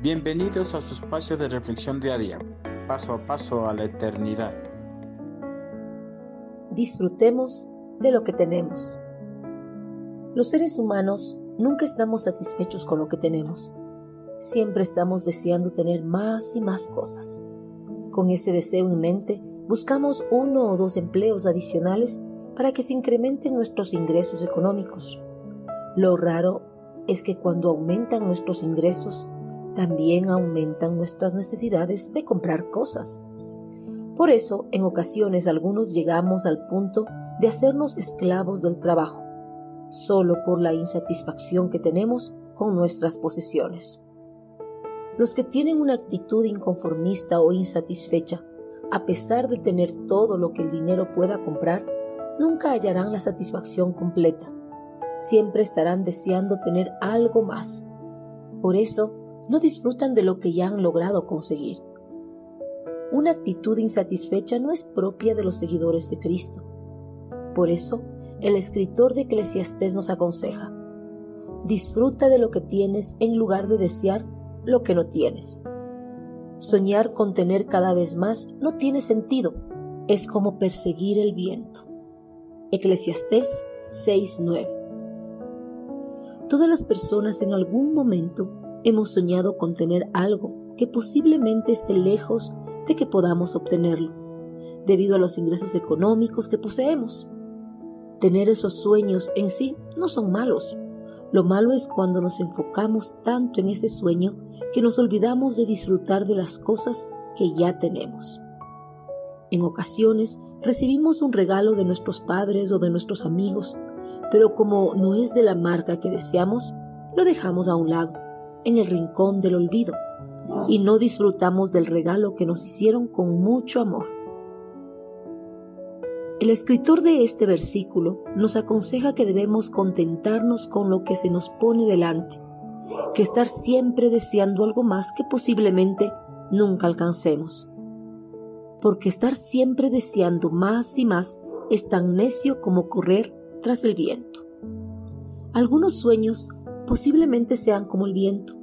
Bienvenidos a su espacio de reflexión diaria, paso a paso a la eternidad. Disfrutemos de lo que tenemos. Los seres humanos nunca estamos satisfechos con lo que tenemos. Siempre estamos deseando tener más y más cosas. Con ese deseo en mente, buscamos uno o dos empleos adicionales para que se incrementen nuestros ingresos económicos. Lo raro es que cuando aumentan nuestros ingresos, también aumentan nuestras necesidades de comprar cosas. Por eso, en ocasiones algunos llegamos al punto de hacernos esclavos del trabajo, solo por la insatisfacción que tenemos con nuestras posesiones. Los que tienen una actitud inconformista o insatisfecha, a pesar de tener todo lo que el dinero pueda comprar, nunca hallarán la satisfacción completa. Siempre estarán deseando tener algo más. Por eso, no disfrutan de lo que ya han logrado conseguir. Una actitud insatisfecha no es propia de los seguidores de Cristo. Por eso, el escritor de Eclesiastés nos aconseja, disfruta de lo que tienes en lugar de desear lo que no tienes. Soñar con tener cada vez más no tiene sentido, es como perseguir el viento. Eclesiastés 6:9 Todas las personas en algún momento hemos soñado con tener algo que posiblemente esté lejos de que podamos obtenerlo, debido a los ingresos económicos que poseemos. Tener esos sueños en sí no son malos. Lo malo es cuando nos enfocamos tanto en ese sueño que nos olvidamos de disfrutar de las cosas que ya tenemos. En ocasiones recibimos un regalo de nuestros padres o de nuestros amigos, pero como no es de la marca que deseamos, lo dejamos a un lado en el rincón del olvido y no disfrutamos del regalo que nos hicieron con mucho amor. El escritor de este versículo nos aconseja que debemos contentarnos con lo que se nos pone delante, que estar siempre deseando algo más que posiblemente nunca alcancemos. Porque estar siempre deseando más y más es tan necio como correr tras el viento. Algunos sueños posiblemente sean como el viento,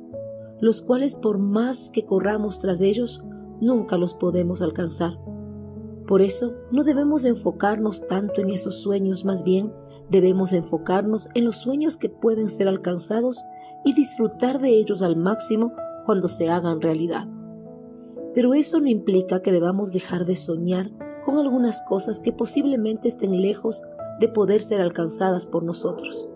los cuales por más que corramos tras ellos, nunca los podemos alcanzar. Por eso no debemos enfocarnos tanto en esos sueños, más bien debemos enfocarnos en los sueños que pueden ser alcanzados y disfrutar de ellos al máximo cuando se hagan realidad. Pero eso no implica que debamos dejar de soñar con algunas cosas que posiblemente estén lejos de poder ser alcanzadas por nosotros.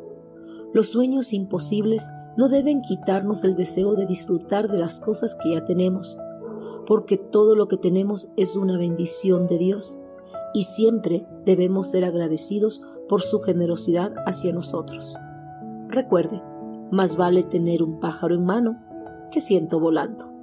Los sueños imposibles no deben quitarnos el deseo de disfrutar de las cosas que ya tenemos, porque todo lo que tenemos es una bendición de Dios y siempre debemos ser agradecidos por su generosidad hacia nosotros. Recuerde, más vale tener un pájaro en mano que ciento volando.